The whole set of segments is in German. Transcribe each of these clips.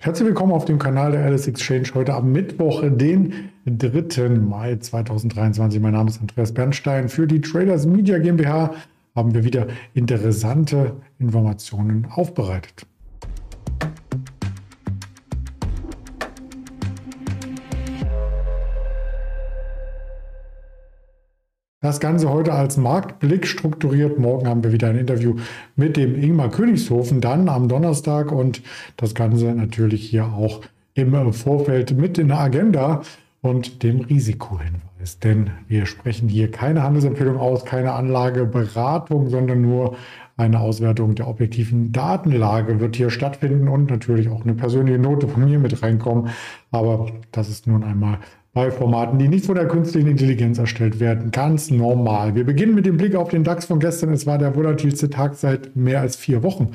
Herzlich willkommen auf dem Kanal der Alice Exchange heute am Mittwoch, den 3. Mai 2023. Mein Name ist Andreas Bernstein. Für die Traders Media GmbH haben wir wieder interessante Informationen aufbereitet. Das Ganze heute als Marktblick strukturiert. Morgen haben wir wieder ein Interview mit dem Ingmar Königshofen, dann am Donnerstag und das Ganze natürlich hier auch im Vorfeld mit in der Agenda und dem Risikohinweis. Denn wir sprechen hier keine Handelsempfehlung aus, keine Anlageberatung, sondern nur eine Auswertung der objektiven Datenlage wird hier stattfinden und natürlich auch eine persönliche Note von mir mit reinkommen. Aber das ist nun einmal bei Formaten, die nicht von der künstlichen Intelligenz erstellt werden. Ganz normal. Wir beginnen mit dem Blick auf den DAX von gestern. Es war der volatilste Tag seit mehr als vier Wochen.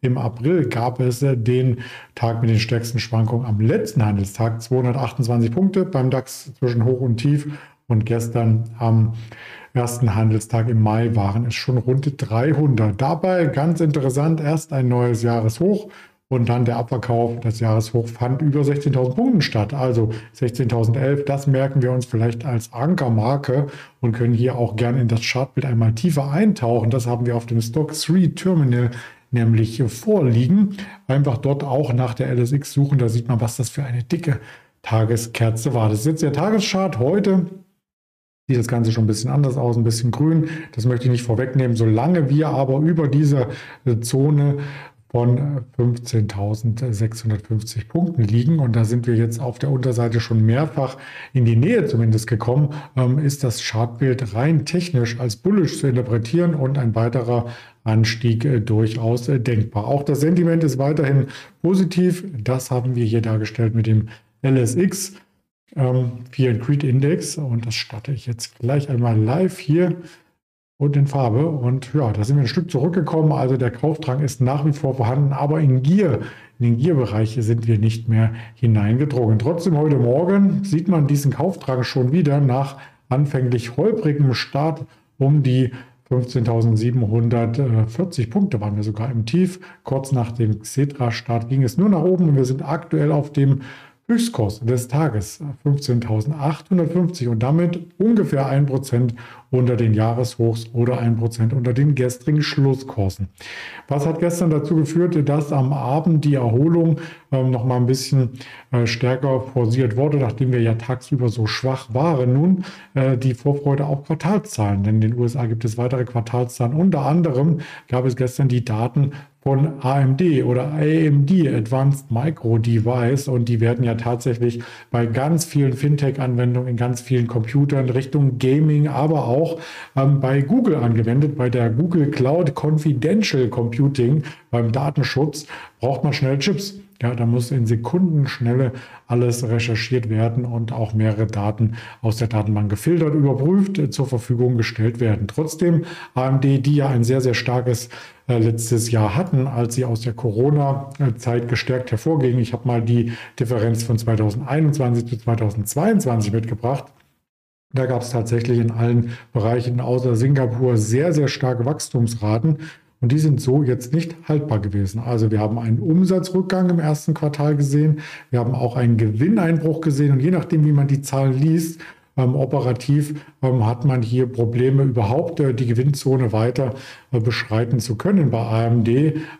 Im April gab es den Tag mit den stärksten Schwankungen am letzten Handelstag. 228 Punkte beim DAX zwischen Hoch und Tief. Und gestern am ersten Handelstag im Mai waren es schon rund 300. Dabei ganz interessant, erst ein neues Jahreshoch und dann der Abverkauf, das Jahreshoch fand über 16.000 Punkten statt. Also 16.011, das merken wir uns vielleicht als Ankermarke und können hier auch gerne in das Chartbild einmal tiefer eintauchen. Das haben wir auf dem Stock 3 Terminal nämlich vorliegen. Einfach dort auch nach der LSX suchen, da sieht man, was das für eine dicke Tageskerze war. Das ist jetzt der Tageschart heute. Sieht das Ganze schon ein bisschen anders aus, ein bisschen grün. Das möchte ich nicht vorwegnehmen. Solange wir aber über dieser Zone von 15.650 Punkten liegen. Und da sind wir jetzt auf der Unterseite schon mehrfach in die Nähe zumindest gekommen, ähm, ist das Chartbild rein technisch als bullish zu interpretieren und ein weiterer Anstieg äh, durchaus äh, denkbar. Auch das Sentiment ist weiterhin positiv. Das haben wir hier dargestellt mit dem LSX. Ähm, Fear and Creed Index und das starte ich jetzt gleich einmal live hier und in Farbe. Und ja, da sind wir ein Stück zurückgekommen. Also der Kaufdrang ist nach wie vor vorhanden, aber in Gier, in den Gierbereich sind wir nicht mehr hineingedrungen. Trotzdem heute Morgen sieht man diesen Kaufdrang schon wieder nach anfänglich holprigem Start um die 15.740 Punkte waren wir sogar im Tief. Kurz nach dem Xetra-Start ging es nur nach oben und wir sind aktuell auf dem Höchstkurs des Tages 15.850 und damit ungefähr 1% unter den Jahreshochs oder 1% unter den gestrigen Schlusskursen. Was hat gestern dazu geführt, dass am Abend die Erholung ähm, noch mal ein bisschen äh, stärker forciert wurde, nachdem wir ja tagsüber so schwach waren. Nun äh, die Vorfreude auf Quartalszahlen, denn in den USA gibt es weitere Quartalszahlen. Unter anderem gab es gestern die Daten von AMD oder AMD, Advanced Micro Device. Und die werden ja tatsächlich bei ganz vielen Fintech-Anwendungen in ganz vielen Computern Richtung Gaming, aber auch ähm, bei Google angewendet. Bei der Google Cloud Confidential Computing, beim Datenschutz, braucht man schnell Chips. Ja, da muss in Sekundenschnelle alles recherchiert werden und auch mehrere Daten aus der Datenbank gefiltert, überprüft, äh, zur Verfügung gestellt werden. Trotzdem AMD, die ja ein sehr, sehr starkes äh, letztes Jahr hatten, als sie aus der Corona-Zeit gestärkt hervorgingen. Ich habe mal die Differenz von 2021 zu 2022 mitgebracht. Da gab es tatsächlich in allen Bereichen außer Singapur sehr, sehr starke Wachstumsraten. Und die sind so jetzt nicht haltbar gewesen. Also wir haben einen Umsatzrückgang im ersten Quartal gesehen. Wir haben auch einen Gewinneinbruch gesehen. Und je nachdem, wie man die Zahlen liest, ähm, operativ ähm, hat man hier Probleme, überhaupt äh, die Gewinnzone weiter äh, beschreiten zu können bei AMD.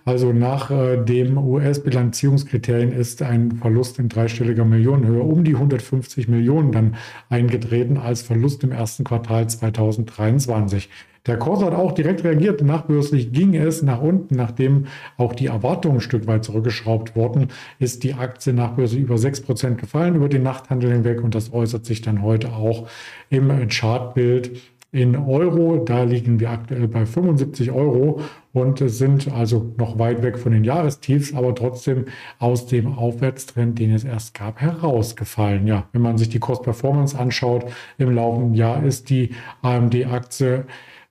Also nach äh, dem US-Bilanzierungskriterien ist ein Verlust in dreistelliger Millionenhöhe um die 150 Millionen dann eingetreten als Verlust im ersten Quartal 2023. Der Kurs hat auch direkt reagiert. Nachbörslich ging es nach unten, nachdem auch die Erwartungen ein Stück weit zurückgeschraubt wurden, ist die Aktie nachbörslich über 6% gefallen über den Nachthandel hinweg und das äußert sich dann heute auch im Chartbild in Euro. Da liegen wir aktuell bei 75 Euro und sind also noch weit weg von den Jahrestiefs, aber trotzdem aus dem Aufwärtstrend, den es erst gab, herausgefallen. Ja, wenn man sich die Cost-Performance anschaut im laufenden Jahr, ist die AMD-Aktie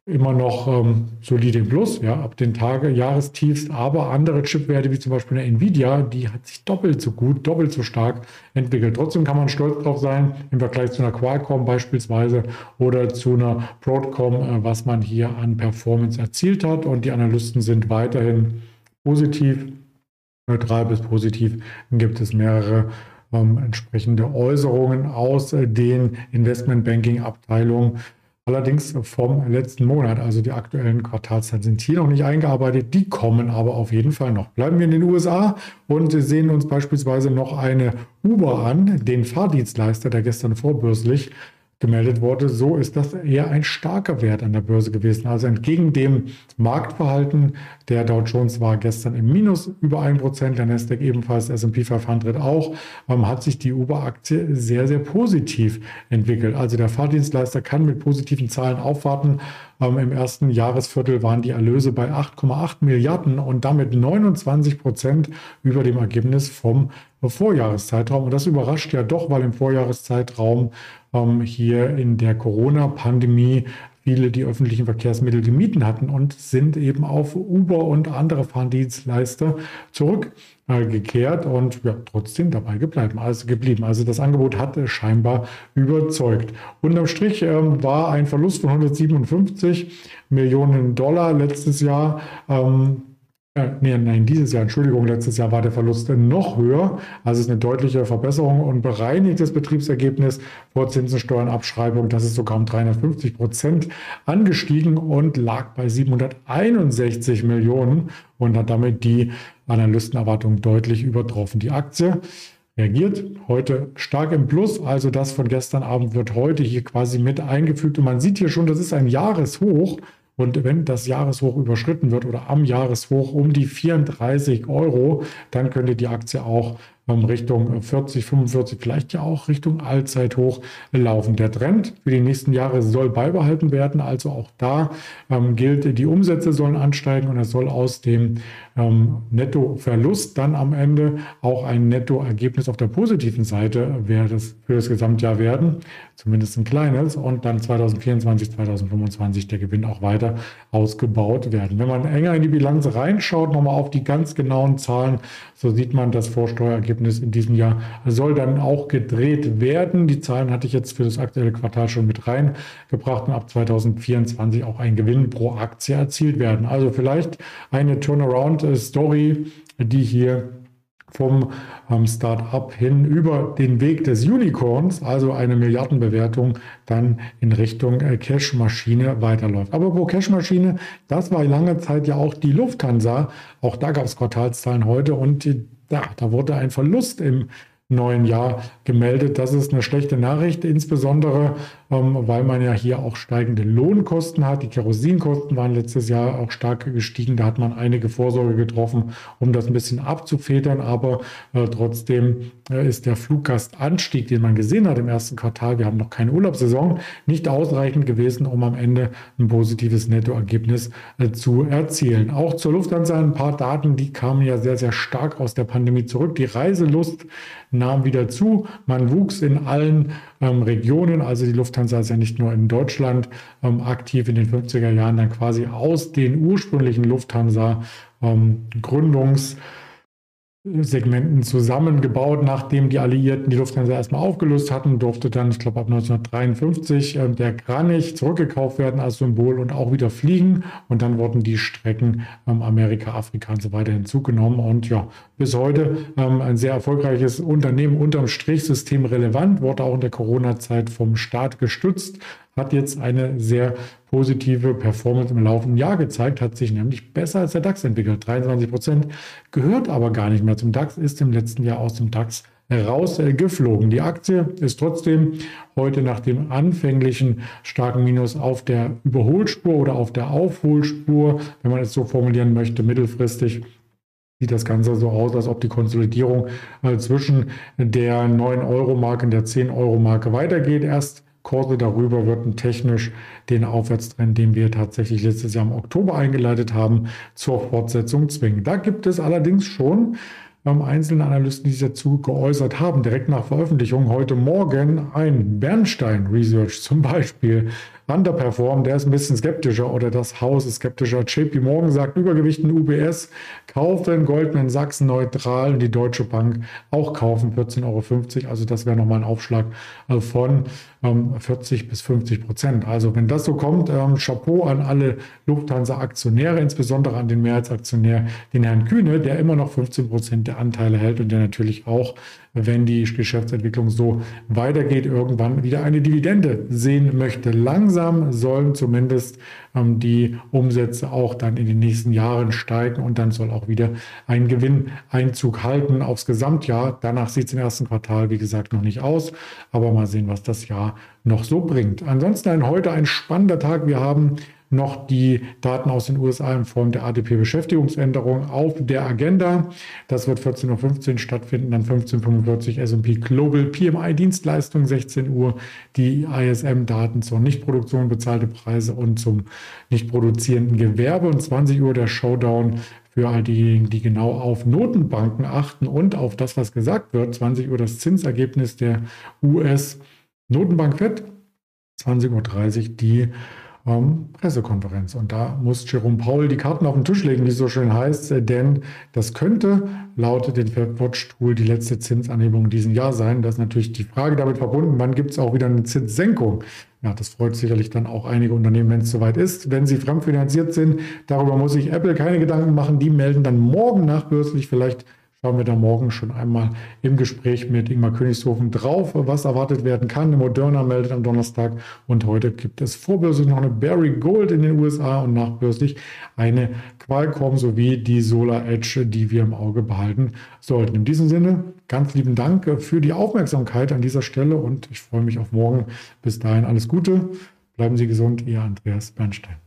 immer noch ähm, solide im Plus, ja, ab den Tage Jahrestiefs, aber andere Chipwerte wie zum Beispiel eine Nvidia, die hat sich doppelt so gut, doppelt so stark entwickelt. Trotzdem kann man stolz drauf sein im Vergleich zu einer Qualcomm beispielsweise oder zu einer Broadcom, äh, was man hier an Performance erzielt hat und die Analysten sind weiterhin positiv neutral bis positiv gibt es mehrere ähm, entsprechende Äußerungen aus äh, den Investmentbanking-Abteilungen. Allerdings vom letzten Monat, also die aktuellen Quartalszahlen sind hier noch nicht eingearbeitet, die kommen aber auf jeden Fall noch. Bleiben wir in den USA und sehen uns beispielsweise noch eine Uber an, den Fahrdienstleister, der gestern vorbörslich gemeldet wurde, so ist das eher ein starker Wert an der Börse gewesen. Also entgegen dem Marktverhalten, der Dow Jones war gestern im Minus über 1%, der Nasdaq ebenfalls, S&P 500 auch, ähm, hat sich die Uber-Aktie sehr, sehr positiv entwickelt. Also der Fahrdienstleister kann mit positiven Zahlen aufwarten. Ähm, Im ersten Jahresviertel waren die Erlöse bei 8,8 Milliarden und damit 29 Prozent über dem Ergebnis vom Vorjahreszeitraum. Und das überrascht ja doch, weil im Vorjahreszeitraum ähm, hier in der Corona-Pandemie viele die öffentlichen Verkehrsmittel gemieten hatten und sind eben auf Uber und andere Fahrdienstleister zurückgekehrt und ja, trotzdem dabei geblieben. Also, geblieben. also das Angebot hat scheinbar überzeugt. Unterm Strich ähm, war ein Verlust von 157 Millionen Dollar letztes Jahr. Ähm, äh, nee, nein, dieses Jahr, Entschuldigung, letztes Jahr war der Verlust noch höher. Also es ist eine deutliche Verbesserung und bereinigtes Betriebsergebnis vor Zinsensteuern, Abschreibung, das ist sogar um 350 Prozent angestiegen und lag bei 761 Millionen und hat damit die Analystenerwartungen deutlich übertroffen. Die Aktie reagiert heute stark im Plus. Also das von gestern Abend wird heute hier quasi mit eingefügt. Und man sieht hier schon, das ist ein Jahreshoch. Und wenn das Jahreshoch überschritten wird oder am Jahreshoch um die 34 Euro, dann könnte die Aktie auch Richtung 40, 45, vielleicht ja auch Richtung Allzeithoch laufen. Der Trend für die nächsten Jahre soll beibehalten werden. Also auch da ähm, gilt, die Umsätze sollen ansteigen und es soll aus dem ähm, Nettoverlust dann am Ende auch ein Nettoergebnis auf der positiven Seite das für das Gesamtjahr werden, zumindest ein kleines und dann 2024, 2025 der Gewinn auch weiter ausgebaut werden. Wenn man enger in die Bilanz reinschaut, nochmal auf die ganz genauen Zahlen, so sieht man das Vorsteuerergebnis Ergebnis in diesem Jahr soll dann auch gedreht werden. Die Zahlen hatte ich jetzt für das aktuelle Quartal schon mit reingebracht und ab 2024 auch ein Gewinn pro Aktie erzielt werden. Also vielleicht eine Turnaround-Story, die hier vom ähm, Start-up hin über den Weg des Unicorns, also eine Milliardenbewertung, dann in Richtung äh, Cash-Maschine weiterläuft. Aber wo Cash-Maschine, das war lange Zeit ja auch die Lufthansa. Auch da gab es Quartalszahlen heute und ja, da wurde ein Verlust im neuen Jahr gemeldet. Das ist eine schlechte Nachricht, insbesondere ähm, weil man ja hier auch steigende Lohnkosten hat. Die Kerosinkosten waren letztes Jahr auch stark gestiegen. Da hat man einige Vorsorge getroffen, um das ein bisschen abzufedern. Aber äh, trotzdem äh, ist der Fluggastanstieg, den man gesehen hat im ersten Quartal, wir haben noch keine Urlaubssaison, nicht ausreichend gewesen, um am Ende ein positives Nettoergebnis äh, zu erzielen. Auch zur Lufthansa ein paar Daten, die kamen ja sehr, sehr stark aus der Pandemie zurück. Die Reiselust nahm wieder zu. Man wuchs in allen ähm, Regionen. Also die Lufthansa ist ja nicht nur in Deutschland ähm, aktiv in den 50er Jahren, dann quasi aus den ursprünglichen Lufthansa ähm, Gründungs- Segmenten zusammengebaut, nachdem die Alliierten die Lufthansa erstmal aufgelöst hatten, durfte dann, ich glaube ab 1953, äh, der Kranich zurückgekauft werden als Symbol und auch wieder fliegen. Und dann wurden die Strecken ähm, Amerika, Afrika und so weiter hinzugenommen. Und ja, bis heute ähm, ein sehr erfolgreiches Unternehmen unterm Strich systemrelevant, wurde auch in der Corona-Zeit vom Staat gestützt, hat jetzt eine sehr positive Performance im laufenden Jahr gezeigt, hat sich nämlich besser als der DAX entwickelt. 23 Prozent gehört aber gar nicht mehr zum DAX, ist im letzten Jahr aus dem DAX rausgeflogen. Die Aktie ist trotzdem heute nach dem anfänglichen starken Minus auf der Überholspur oder auf der Aufholspur, wenn man es so formulieren möchte, mittelfristig sieht das Ganze so aus, als ob die Konsolidierung äh, zwischen der 9-Euro-Marke und der 10-Euro-Marke weitergeht. Erst Kurse darüber würden technisch den Aufwärtstrend, den wir tatsächlich letztes Jahr im Oktober eingeleitet haben, zur Fortsetzung zwingen. Da gibt es allerdings schon ähm, einzelne Analysten, die sich dazu geäußert haben, direkt nach Veröffentlichung heute Morgen ein Bernstein Research zum Beispiel underperformen, der ist ein bisschen skeptischer oder das Haus ist skeptischer. JP Morgan sagt, Übergewichten UBS kaufen, Goldman Sachs neutral und die Deutsche Bank auch kaufen, 14,50 Euro. Also das wäre nochmal ein Aufschlag äh, von 40 ähm, bis 50 Prozent. Also wenn das so kommt, ähm, Chapeau an alle Lufthansa-Aktionäre, insbesondere an den Mehrheitsaktionär, den Herrn Kühne, der immer noch 15 Prozent der Anteile hält und der natürlich auch wenn die Geschäftsentwicklung so weitergeht, irgendwann wieder eine Dividende sehen möchte. Langsam sollen zumindest ähm, die Umsätze auch dann in den nächsten Jahren steigen und dann soll auch wieder ein Gewinneinzug halten aufs Gesamtjahr. Danach sieht es im ersten Quartal, wie gesagt, noch nicht aus, aber mal sehen, was das Jahr noch so bringt. Ansonsten ein, heute ein spannender Tag. Wir haben noch die Daten aus den USA in Form der ADP-Beschäftigungsänderung auf der Agenda. Das wird 14.15 Uhr stattfinden, dann 15.45 Uhr S&P Global PMI-Dienstleistung, 16 Uhr die ISM-Daten zur Nichtproduktion, bezahlte Preise und zum nicht produzierenden Gewerbe und 20 Uhr der Showdown für all diejenigen, die genau auf Notenbanken achten und auf das, was gesagt wird. 20 Uhr das Zinsergebnis der US-Notenbank FED, 20.30 Uhr die ähm, Pressekonferenz. Und da muss Jerome Paul die Karten auf den Tisch legen, wie es so schön heißt, äh, denn das könnte laut den Watch-Tool die letzte Zinsanhebung in diesem Jahr sein. Das ist natürlich die Frage damit verbunden, wann gibt es auch wieder eine Zinssenkung? Ja, das freut sicherlich dann auch einige Unternehmen, wenn es soweit ist. Wenn sie fremdfinanziert sind, darüber muss sich Apple keine Gedanken machen. Die melden dann morgen nachbörslich vielleicht schauen wir da morgen schon einmal im Gespräch mit Ingmar Königshofen drauf, was erwartet werden kann. Moderna meldet am Donnerstag und heute gibt es vorbörslich noch eine Barry Gold in den USA und nachbörslich eine Qualcomm sowie die Solar Edge, die wir im Auge behalten sollten. In diesem Sinne, ganz lieben Dank für die Aufmerksamkeit an dieser Stelle und ich freue mich auf morgen. Bis dahin alles Gute, bleiben Sie gesund, Ihr Andreas Bernstein.